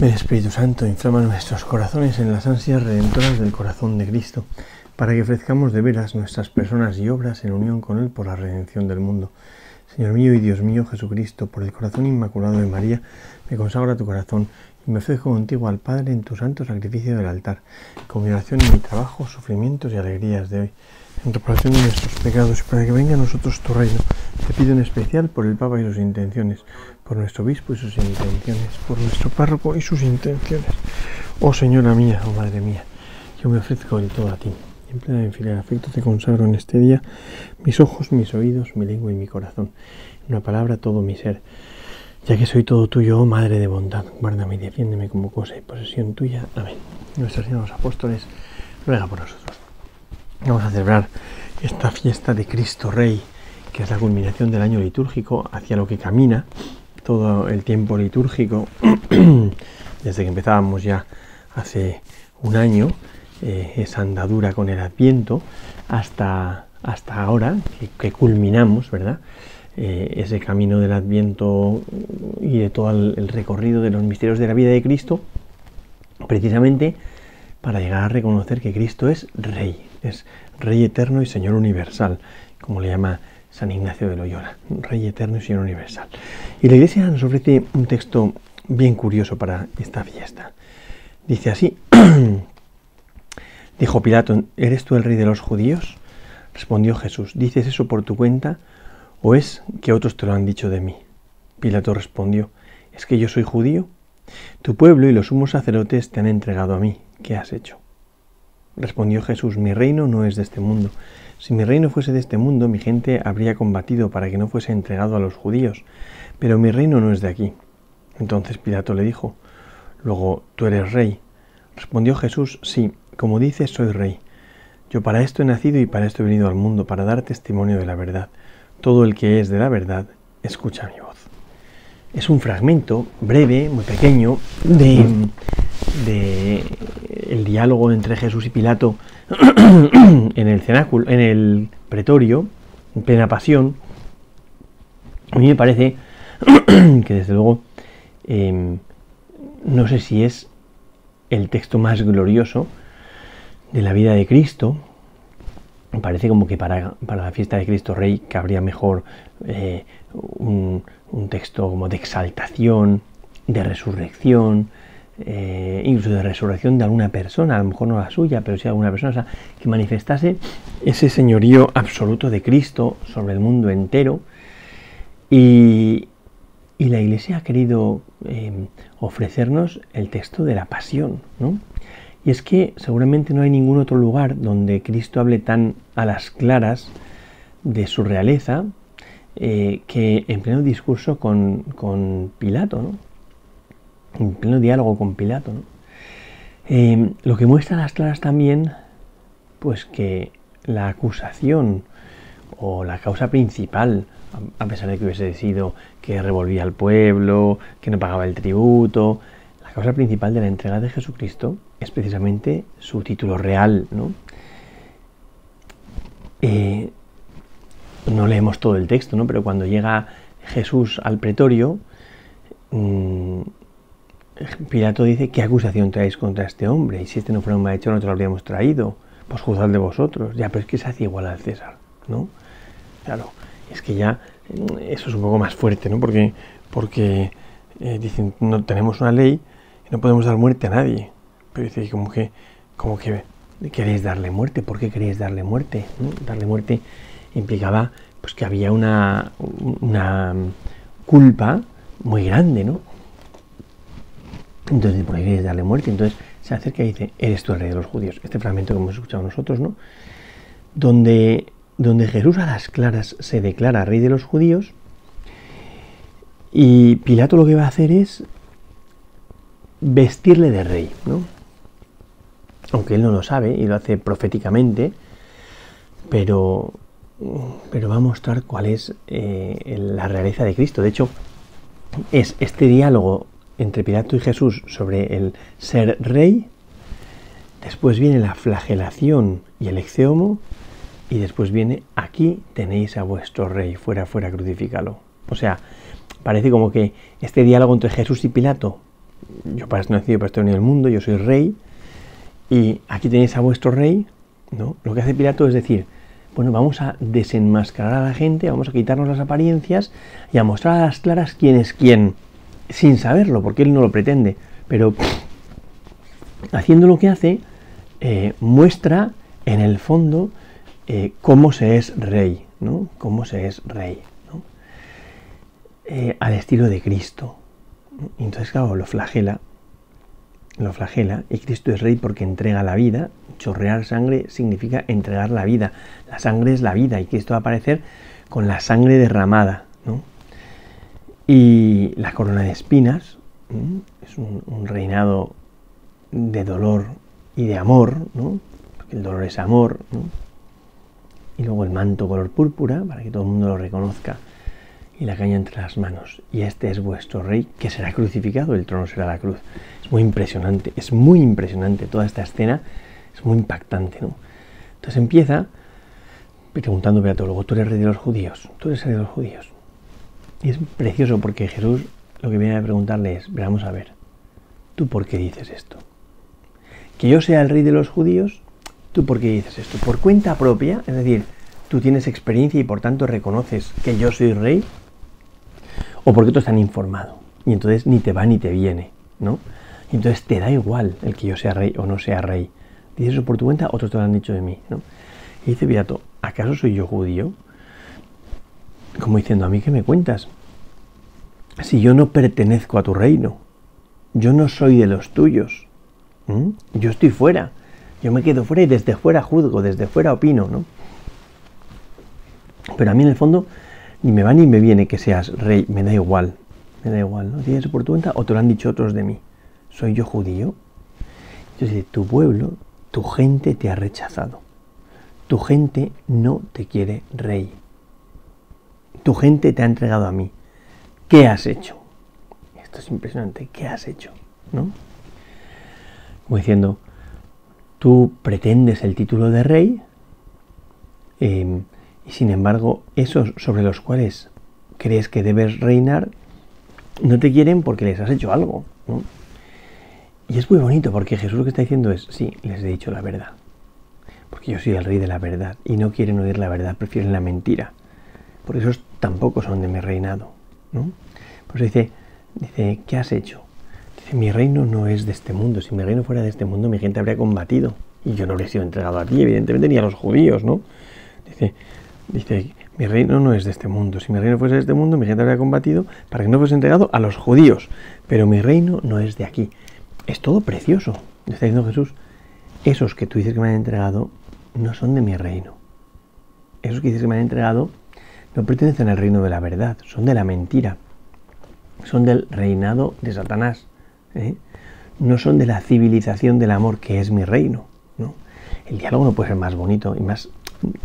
Ven Espíritu Santo, inflama nuestros corazones en las ansias redentoras del corazón de Cristo, para que ofrezcamos de veras nuestras personas y obras en unión con Él por la redención del mundo. Señor mío y Dios mío Jesucristo, por el corazón inmaculado de María, me consagro a tu corazón y me ofrezco contigo al Padre en tu santo sacrificio del altar, con oración y mi trabajo, sufrimientos y alegrías de hoy, en reparación de nuestros pecados y para que venga a nosotros tu reino. Te pido en especial por el Papa y sus intenciones, por nuestro obispo y sus intenciones, por nuestro párroco y sus intenciones. Oh Señora mía, oh Madre mía, yo me ofrezco del todo a ti. En plena infinidad afecto te consagro en este día mis ojos, mis oídos, mi lengua y mi corazón. En una palabra, todo mi ser. Ya que soy todo tuyo, oh Madre de bondad, guárdame y defiéndeme como cosa y posesión tuya. Amén. Nuestros Señor Apóstoles, ruega por nosotros. Vamos a celebrar esta fiesta de Cristo Rey, que es la culminación del año litúrgico hacia lo que camina todo el tiempo litúrgico, desde que empezábamos ya hace un año, eh, esa andadura con el Adviento, hasta, hasta ahora, que, culminamos, ¿verdad? Eh, ese camino del Adviento y de todo el, recorrido de los misterios de la vida de Cristo, precisamente para llegar a reconocer que Cristo es Rey, es Rey eterno y Señor universal, como le llama San Ignacio de Loyola, Rey eterno y Señor universal. Y la Iglesia nos ofrece un texto bien curioso para esta fiesta. Dice así, dijo Pilato, ¿eres tú el rey de los judíos? Respondió Jesús, ¿dices eso por tu cuenta o es que otros te lo han dicho de mí? Pilato respondió, ¿es que yo soy judío? Tu pueblo y los sumos sacerdotes te han entregado a mí. ¿Qué has hecho? Respondió Jesús, mi reino no es de este mundo. Si mi reino fuese de este mundo, mi gente habría combatido para que no fuese entregado a los judíos, pero mi reino no es de aquí. Entonces Pilato le dijo, Luego, ¿tú eres rey? Respondió Jesús, sí, como dices, soy rey. Yo para esto he nacido y para esto he venido al mundo, para dar testimonio de la verdad. Todo el que es de la verdad, escucha mi voz. Es un fragmento breve, muy pequeño, de, de el diálogo entre Jesús y Pilato en el cenáculo, en el pretorio, en plena pasión, a mí me parece que desde luego em, no sé si es el texto más glorioso de la vida de Cristo. Me parece como que para, la fiesta de Cristo Rey cabría mejor eh, un, un texto como de exaltación, de resurrección, eh, incluso de resurrección de alguna persona, a lo mejor no la suya, pero sí de alguna persona, que manifestase ese señorío absoluto de Cristo sobre el mundo entero. Y, la Iglesia ha querido eh, ofrecernos el texto de la pasión, ¿no? Y es que seguramente no hay ningún otro lugar donde Cristo hable tan a las claras de su realeza eh, que en pleno discurso con, con Pilato, ¿no? En pleno diálogo con Pilato. Eh, lo que muestra las claras también, pues que la acusación o la causa principal, a pesar de que hubiese sido que revolvía al pueblo, que no pagaba el tributo, la causa principal de la entrega de Jesucristo es precisamente su título real, ¿no? Eh, no leemos todo el texto, ¿no? Pero cuando llega Jesús al pretorio, mm, Pilato dice, ¿qué acusación traéis contra este hombre? Y si este no fuera un malhechor, no te lo habríamos traído. Pues juzgad de vosotros. Ya, pero es que se hace igual al César, ¿no? Claro, es que ya mm, eso es un poco más fuerte, ¿no? Porque, porque eh, dicen, no tenemos una ley y no podemos dar muerte a nadie. Pero dice, como que, como que queréis darle muerte. ¿Por qué queréis darle muerte? Darle muerte implicaba pues que había una, una culpa muy grande, ¿no? Entonces, por ahí quieres darle muerte. Entonces se acerca y dice, eres tú el rey de los judíos. Este fragmento que hemos escuchado nosotros, ¿no? Donde, donde Jesús a las claras se declara rey de los judíos y Pilato lo que va a hacer es vestirle de rey, ¿no? Aunque él no lo sabe y lo hace proféticamente, pero, pero va a mostrar cuál es eh, la realeza de Cristo. De hecho, es este diálogo entre Pilato y Jesús sobre el ser rey, después viene la flagelación y el exeomo, y después viene aquí tenéis a vuestro rey, fuera, fuera, crucifícalo. O sea, parece como que este diálogo entre Jesús y Pilato yo para nacido, para en el mundo, yo soy rey, y aquí tenéis a vuestro rey, ¿no? Lo que hace Pilato es decir, bueno, vamos a desenmascarar a la gente, vamos a quitarnos las apariencias y a mostrar a las claras quién es quién, sin saberlo, porque él no lo pretende, pero haciendo lo que hace, eh, muestra en el fondo eh, cómo se es rey, ¿no? Cómo se es rey, ¿no? Eh, al estilo de Cristo. Entonces, claro, lo flagela, lo flagela, y Cristo es rey porque entrega la vida. Chorrear sangre significa entregar la vida. La sangre es la vida, y Cristo va a aparecer con la sangre derramada, ¿no? Y la corona de espinas es un, reinado de dolor y de amor, ¿no? Porque el dolor es amor, ¿no? Y luego el manto color púrpura, para que todo el mundo lo reconozca, y la caña entre las manos. Y este es vuestro rey, que será crucificado, el trono será la cruz. Es muy impresionante, es muy impresionante toda esta escena, es muy impactante, ¿no? Entonces empieza preguntando a luego, tú eres rey de los judíos, tú eres rey de los judíos. Y es precioso porque Jesús lo que viene a preguntarle es, vamos a ver, ¿tú por qué dices esto? Que yo sea el rey de los judíos, ¿tú por qué dices esto? ¿Por cuenta propia? Es decir, tú tienes experiencia y por tanto reconoces que yo soy rey, o porque tú estás informado. Y entonces ni te va ni te viene, ¿no? Y entonces te da igual el que yo sea rey o no sea rey. Dices eso por tu cuenta, otros te lo han dicho de mí, ¿no? Y dice Pilato, ¿acaso soy yo judío? Como diciendo, ¿a mí qué me cuentas? Si yo no pertenezco a tu reino, yo no soy de los tuyos, yo estoy fuera, yo me quedo fuera y desde fuera juzgo, desde fuera opino, ¿no? Pero a mí en el fondo ni me va ni me viene que seas rey, me da igual, me da igual, ¿no? ¿Tienes por tu cuenta o te lo han dicho otros de mí? ¿Soy yo judío? Entonces, tu pueblo, tu gente te ha rechazado. Tu gente no te quiere rey tu gente te ha entregado a mí. ¿Qué has hecho? Esto es impresionante. ¿Qué has hecho? ¿No? Como diciendo, tú pretendes el título de rey em, y sin embargo esos sobre los cuales crees que debes reinar no te quieren porque les has hecho algo. Y es muy bonito porque Jesús lo que está diciendo es, sí, les he dicho la verdad. Porque yo soy el rey de la verdad y no quieren oír la verdad, prefieren la mentira porque esos tampoco son de mi reinado. ¿no? Pues dice, dice, ¿qué has hecho? Dice, mi reino no es de este mundo. Si mi reino fuera de este mundo, mi gente habría combatido. Y yo no habría sido entregado a ti, evidentemente, ni a los judíos, ¿no? Dice, dice, mi reino no es de este mundo. Si mi reino fuese de este mundo, mi gente habría combatido para que no fuese entregado a los judíos. Pero mi reino no es de aquí. Es todo precioso. Está diciendo Jesús, esos que tú dices que me han entregado no son de mi reino. Esos que dices que me han entregado no pertenecen al reino de la verdad, son de la mentira, son del reinado de Satanás, ¿eh? no son de la civilización del amor que es mi reino. ¿no? El diálogo no puede ser más bonito y más,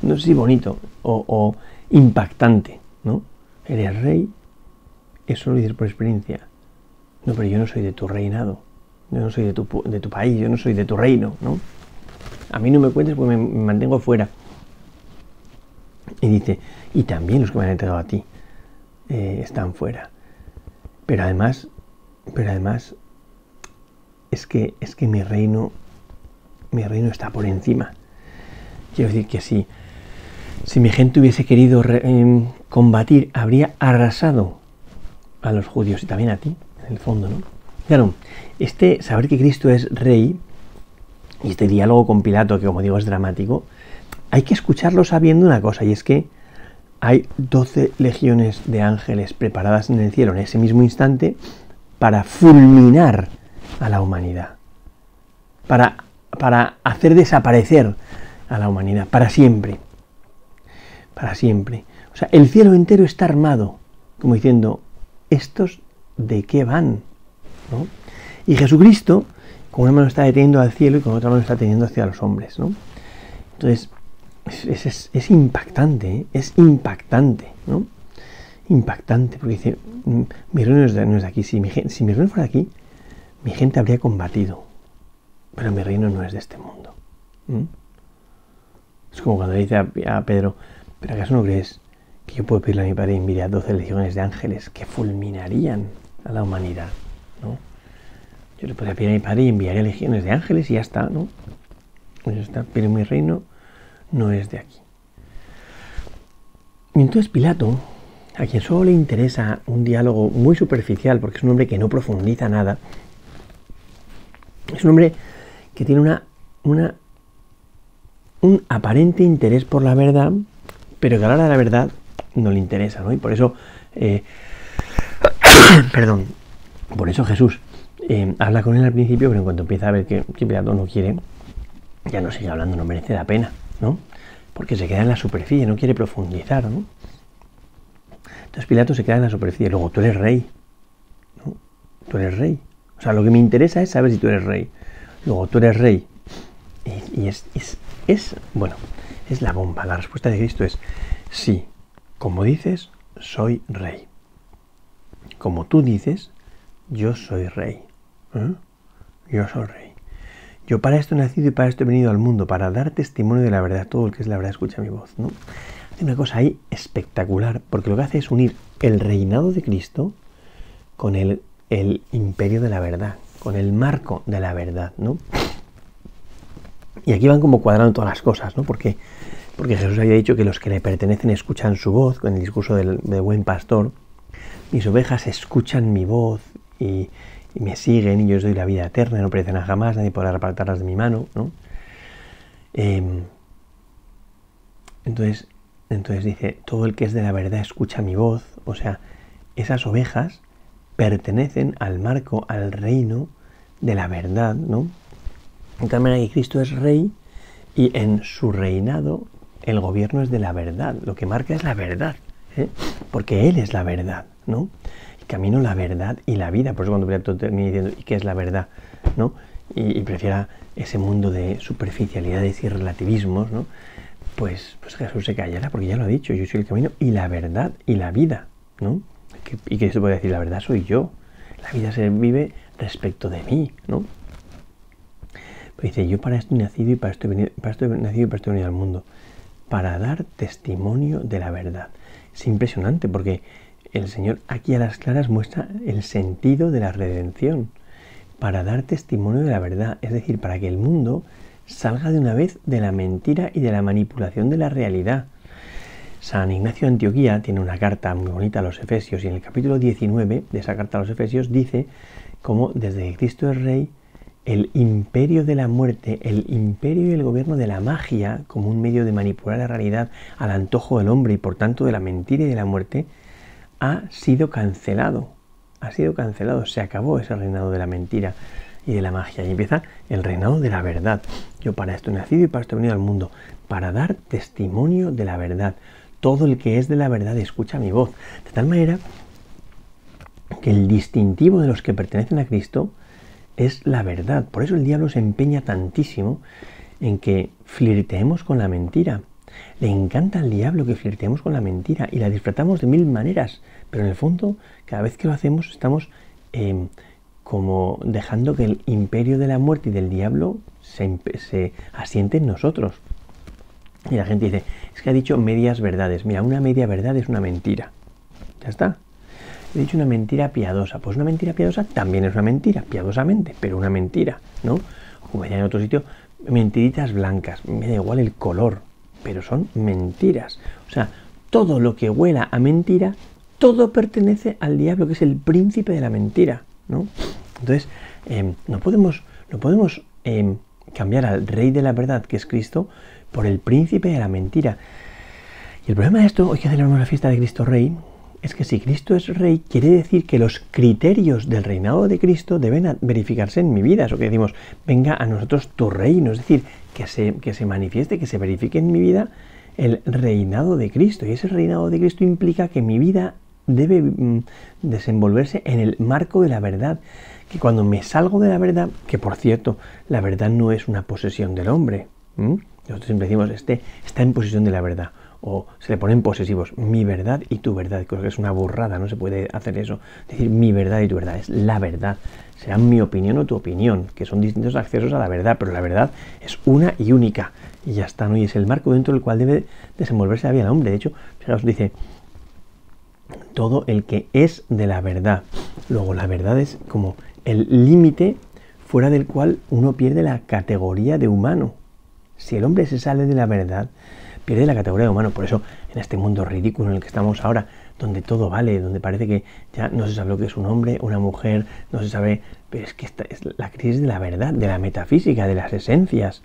no sé si bonito o, impactante. ¿no? Eres rey, eso lo dices por experiencia. No, pero yo no soy de tu reinado, yo no soy de tu, de tu país, yo no soy de tu reino. ¿no? A mí no me cuentes porque me mantengo fuera. Y dice, y también los que me han entregado a ti eh, están fuera. Pero además, pero además, es que, es que mi reino, mi reino está por encima. Quiero decir que si, si mi gente hubiese querido em, combatir, habría arrasado a los judíos y también a ti, en el fondo, ¿no? Claro, este saber que Cristo es rey y este diálogo con Pilato, que como digo es dramático, hay que escucharlo sabiendo una cosa, y es que hay 12 legiones de ángeles preparadas en el cielo en ese mismo instante para fulminar a la humanidad, para, para hacer desaparecer a la humanidad, para siempre, para siempre. O sea, el cielo entero está armado, como diciendo, ¿estos de qué van? Y Jesucristo, con una mano está deteniendo al cielo y con otra mano está teniendo hacia los hombres. ¿no? Entonces, es, impactante, ¿eh? es impactante, ¿no? Impactante, porque dice, mm, mi reino no es de, aquí, si mi, si mi reino fuera aquí, mi gente habría combatido, pero mi reino no es de este mundo. Es como cuando le dice a, Pedro, ¿pero acaso no crees que yo puedo pedirle a mi padre y enviar a 12 legiones de ángeles que fulminarían a la humanidad? ¿no? Yo le podría pedir a mi padre y enviaría legiones de ángeles y ya está, ¿no? Pues pero mi reino no es de aquí. Y entonces Pilato, a quien solo le interesa un diálogo muy superficial, porque es un hombre que no profundiza nada, es un hombre que tiene una, una, un aparente interés por la verdad, pero que a la hora de la verdad no le interesa, ¿no? Y por eso, eh, perdón, por eso Jesús eh, habla con él al principio, pero en cuanto empieza a ver que, que Pilato no quiere, ya no sigue hablando, no merece la pena, ¿no? Porque se queda en la superficie, no quiere profundizar, ¿no? Entonces Pilato se queda en la superficie. Luego, tú eres rey. ¿no? Tú eres rey. O sea, lo que me interesa es saber si tú eres rey. Luego, tú eres rey. Y, es, es, bueno, es la bomba. La respuesta de Cristo es, sí, como dices, soy rey. Como tú dices, yo soy rey. ¿eh? Yo soy rey. Yo para esto he nacido y para esto he venido al mundo, para dar testimonio de la verdad. Todo el que es la verdad escucha mi voz. ¿no? Hace una cosa ahí espectacular, porque lo que hace es unir el reinado de Cristo con el, el imperio de la verdad, con el marco de la verdad. ¿no? Y aquí van como cuadrando todas las cosas, ¿no? Porque, porque Jesús había dicho que los que le pertenecen escuchan su voz, con el discurso del, del buen pastor. Mis ovejas escuchan mi voz y, y me siguen y yo os doy la vida eterna, no perecerán jamás, nadie podrá apartarlas de mi mano, ¿no? Eh, entonces, entonces dice, todo el que es de la verdad escucha mi voz, o sea, esas ovejas pertenecen al marco, al reino de la verdad, ¿no? De tal manera que Cristo es rey y en su reinado el gobierno es de la verdad, lo que marca es la verdad, ¿eh? porque Él es la verdad, ¿no? Camino la verdad y la vida. Por eso cuando Pilato termina diciendo, ¿y qué es la verdad? ¿no? Y, prefiera ese mundo de superficialidades y relativismos, ¿no? Pues, pues Jesús se callará, porque ya lo ha dicho, yo soy el camino y la verdad y la vida, ¿no? Y que esto puede decir, la verdad soy yo. La vida se vive respecto de mí, ¿no? Pues dice, yo para esto he nacido y para esto he, venido, para esto he nacido y para esto he venido al mundo. Para dar testimonio de la verdad. Es impresionante porque el Señor aquí a las claras muestra el sentido de la redención, para dar testimonio de la verdad, es decir, para que el mundo salga de una vez de la mentira y de la manipulación de la realidad. San Ignacio de Antioquía tiene una carta muy bonita a los Efesios y en el capítulo 19 de esa carta a los Efesios dice cómo desde que Cristo es Rey, el imperio de la muerte, el imperio y el gobierno de la magia como un medio de manipular la realidad al antojo del hombre y por tanto de la mentira y de la muerte, ha sido cancelado. Ha sido cancelado. Se acabó ese reinado de la mentira y de la magia. Y empieza el reinado de la verdad. Yo para esto he nacido y para esto he venido al mundo. Para dar testimonio de la verdad. Todo el que es de la verdad escucha mi voz. De tal manera que el distintivo de los que pertenecen a Cristo es la verdad. Por eso el diablo se empeña tantísimo en que flirteemos con la mentira. Le encanta al diablo que flirteemos con la mentira y la disfrutamos de mil maneras, pero en el fondo, cada vez que lo hacemos, estamos eh, como dejando que el imperio de la muerte y del diablo se, se asiente en nosotros. Y la gente dice, es que ha dicho medias verdades. Mira, una media verdad es una mentira. Ya está. He dicho una mentira piadosa. Pues una mentira piadosa también es una mentira, piadosamente, pero una mentira, ¿no? Como decía en otro sitio, mentiritas blancas. Me da igual el color, pero son mentiras. O sea, todo lo que huela a mentira, todo pertenece al diablo, que es el príncipe de la mentira, ¿no? Entonces, eh, no podemos, no podemos eh, cambiar al rey de la verdad, que es Cristo, por el príncipe de la mentira. Y el problema de esto, hoy que celebramos la fiesta de Cristo Rey, es que si Cristo es rey, quiere decir que los criterios del reinado de Cristo deben verificarse en mi vida. Eso que decimos, venga a nosotros tu reino, es decir, que se, que se manifieste, que se verifique en mi vida el reinado de Cristo. Y ese reinado de Cristo implica que mi vida debe mm, desenvolverse en el marco de la verdad. Que cuando me salgo de la verdad, que por cierto, la verdad no es una posesión del hombre. Nosotros siempre decimos, este está en posesión de la verdad. O se le ponen posesivos, mi verdad y tu verdad. Creo que es una burrada, no se puede hacer eso. Decir mi verdad y tu verdad, es la verdad. Será mi opinión o tu opinión, que son distintos accesos a la verdad, pero la verdad es una y única. Y ya está, ¿no? Y es el marco dentro del cual debe desenvolverse la vida del hombre. De hecho, fijaos, dice, todo el que es de la verdad. Luego, la verdad es como el límite fuera del cual uno pierde la categoría de humano. Si el hombre se sale de la verdad, pierde la categoría de humano. Por eso, en este mundo ridículo en el que estamos ahora, donde todo vale, donde parece que ya no se sabe lo que es un hombre, una mujer, no se sabe, pero es que esta es la crisis de la verdad, de la metafísica, de las esencias.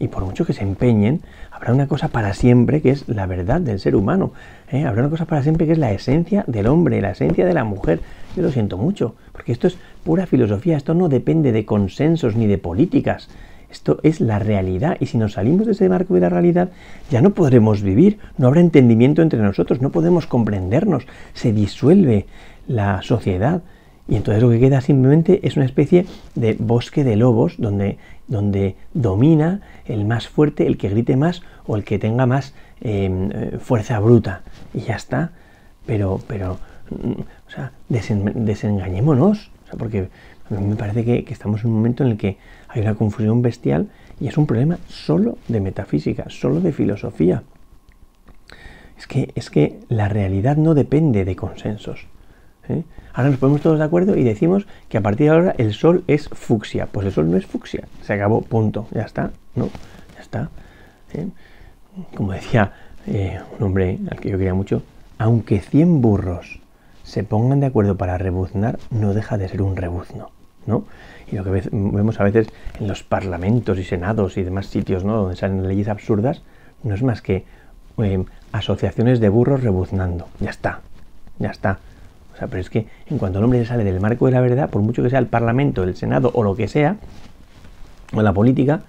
Y por mucho que se empeñen, habrá una cosa para siempre que es la verdad del ser humano. ¿eh? Habrá una cosa para siempre que es la esencia del hombre, la esencia de la mujer. Yo lo siento mucho, porque esto es pura filosofía, esto no depende de consensos ni de políticas. Esto es la realidad y si nos salimos de ese marco de la realidad ya no podremos vivir, no habrá entendimiento entre nosotros, no podemos comprendernos, se disuelve la sociedad. Y entonces lo que queda simplemente es una especie de bosque de lobos donde, donde domina el más fuerte, el que grite más o el que tenga más em, eh, fuerza bruta. Y ya está. Pero, pero, mm, o sea, desengañémonos, porque a mí me parece que, estamos en un momento en el que hay una confusión bestial y es un problema solo de metafísica, solo de filosofía. Es que, es que la realidad no depende de consensos. ¿eh? Ahora nos ponemos todos de acuerdo y decimos que a partir de ahora el sol es fucsia. Pues el sol no es fucsia, se acabó, punto, ya está, ¿no? Ya está. ¿eh? Como decía eh, un hombre al que yo quería mucho, aunque 100 burros se pongan de acuerdo para rebuznar, no deja de ser un rebuzno. ¿No? Y lo que vemos a veces en los parlamentos y senados y demás sitios donde salen leyes absurdas, no es más que em, asociaciones de burros rebuznando. Ya está, ya está. O sea, pero es que en cuanto el hombre sale del marco de la verdad, por mucho que sea el parlamento, el senado o lo que sea, o la política,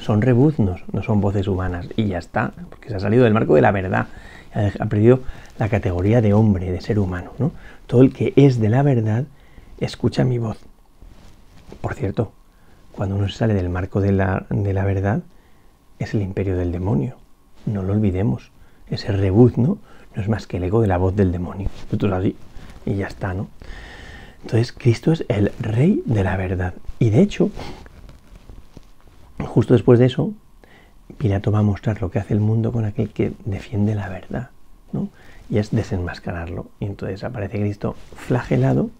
son rebuznos, no son voces humanas. Y ya está, porque se ha salido del marco de la verdad. Ha perdido la categoría de hombre, de ser humano. ¿no? Todo el que es de la verdad escucha mi voz. Por cierto, cuando uno sale del marco de la, de la verdad, es el imperio del demonio. No lo olvidemos. Ese rebuzno no es más que el ego de la voz del demonio. Así. Y ya está, ¿no? Entonces, Cristo es el rey de la verdad. Y de hecho, justo después de eso, Pilato va a mostrar lo que hace el mundo con aquel que defiende la verdad, ¿no? Y es desenmascararlo. Y entonces aparece Cristo flagelado,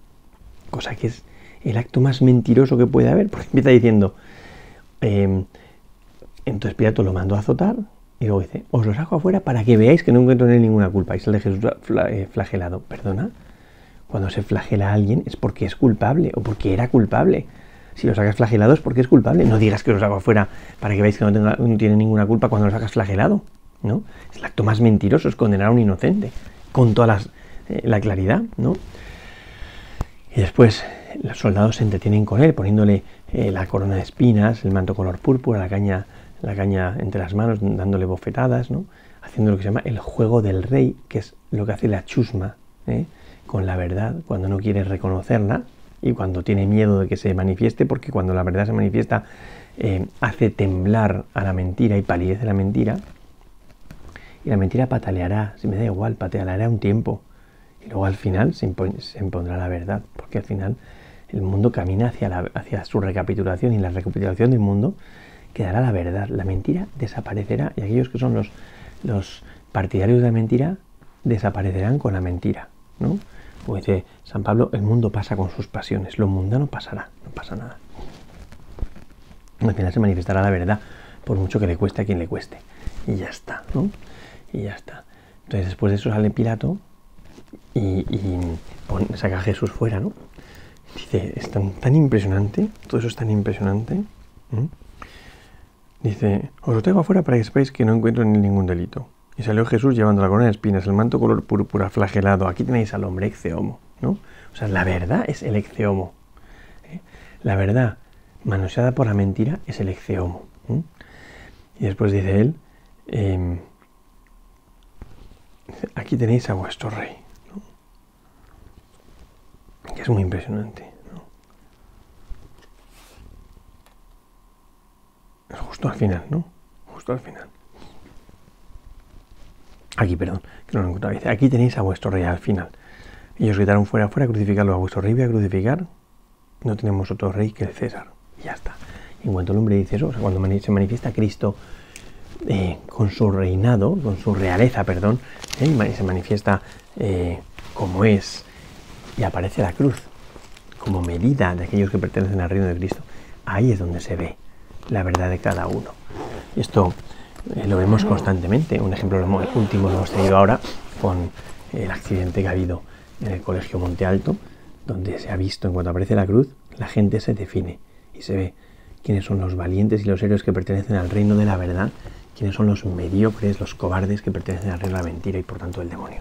cosa que es el acto más mentiroso que puede haber, porque empieza diciendo, em, entonces Pilato lo mandó a azotar y luego dice, os lo saco afuera para que veáis que no encuentro ninguna culpa. Y sale Jesús eh, flagelado. Perdona, cuando se flagela a alguien es porque es culpable o porque era culpable. Si lo sacas flagelado es porque es culpable. No digas que lo saco afuera para que veáis que no, tiene ninguna culpa cuando lo sacas flagelado. ¿no? Es el acto más mentiroso, es condenar a un inocente, con toda eh, la claridad. ¿no? Y después los soldados se entretienen con él, poniéndole eh, la corona de espinas, el manto color púrpura, la caña, la caña entre las manos, dándole bofetadas, ¿no? haciendo lo que se llama el juego del rey, que es lo que hace la chusma ¿eh? con la verdad, cuando no quiere reconocerla y cuando tiene miedo de que se manifieste, porque cuando la verdad se manifiesta eh, hace temblar a la mentira y palidece la mentira, y la mentira pataleará, si me da igual, pataleará un tiempo, y luego al final se, impondrá la verdad, porque al final el mundo camina hacia, su recapitulación y la recapitulación del mundo quedará la verdad. La mentira desaparecerá y aquellos que son los, los partidarios de la mentira desaparecerán con la mentira. ¿no? Como dice San Pablo, el mundo pasa con sus pasiones, lo mundano pasará, no pasa nada. Al final se manifestará la verdad, por mucho que le cueste a quien le cueste. Y ya está, ¿no? Y ya está. Entonces después de eso sale Pilato y, saca a Jesús fuera, ¿no? Dice, es tan, impresionante, todo eso es tan impresionante. Dice, os lo traigo afuera para que sepáis que no encuentro ni ningún delito. Y salió Jesús llevando la corona de espinas, el manto color púrpura flagelado. Aquí tenéis al hombre exeomo, ¿no? O sea, la verdad es el exeomo. ¿eh? La verdad manoseada por la mentira es el exeomo. Y después dice él, em, aquí tenéis a vuestro rey es muy impresionante. Es justo al final, ¿no? Justo al final. Aquí, perdón, que no lo encontraba. Aquí tenéis a vuestro rey al final. Ellos gritaron fuera, fuera, crucificarlo a vuestro rey, voy a crucificar. No tenemos otro rey que el César. Y ya está. Y en cuanto el hombre dice eso, o cuando se manifiesta Cristo eh, con su reinado, con su realeza, perdón, eh, se manifiesta eh, como es, y aparece la cruz como medida de aquellos que pertenecen al reino de Cristo. ahí es donde se ve la verdad de cada uno. Esto eh, lo vemos constantemente. Un ejemplo último lo hemos tenido ahora con el accidente que ha habido en el Colegio Monte Alto, donde se ha visto en cuanto aparece la cruz, la gente se define y se ve quiénes son los valientes y los héroes que pertenecen al reino de la verdad, quiénes son los mediocres, los cobardes que pertenecen al reino de la mentira y por tanto del demonio.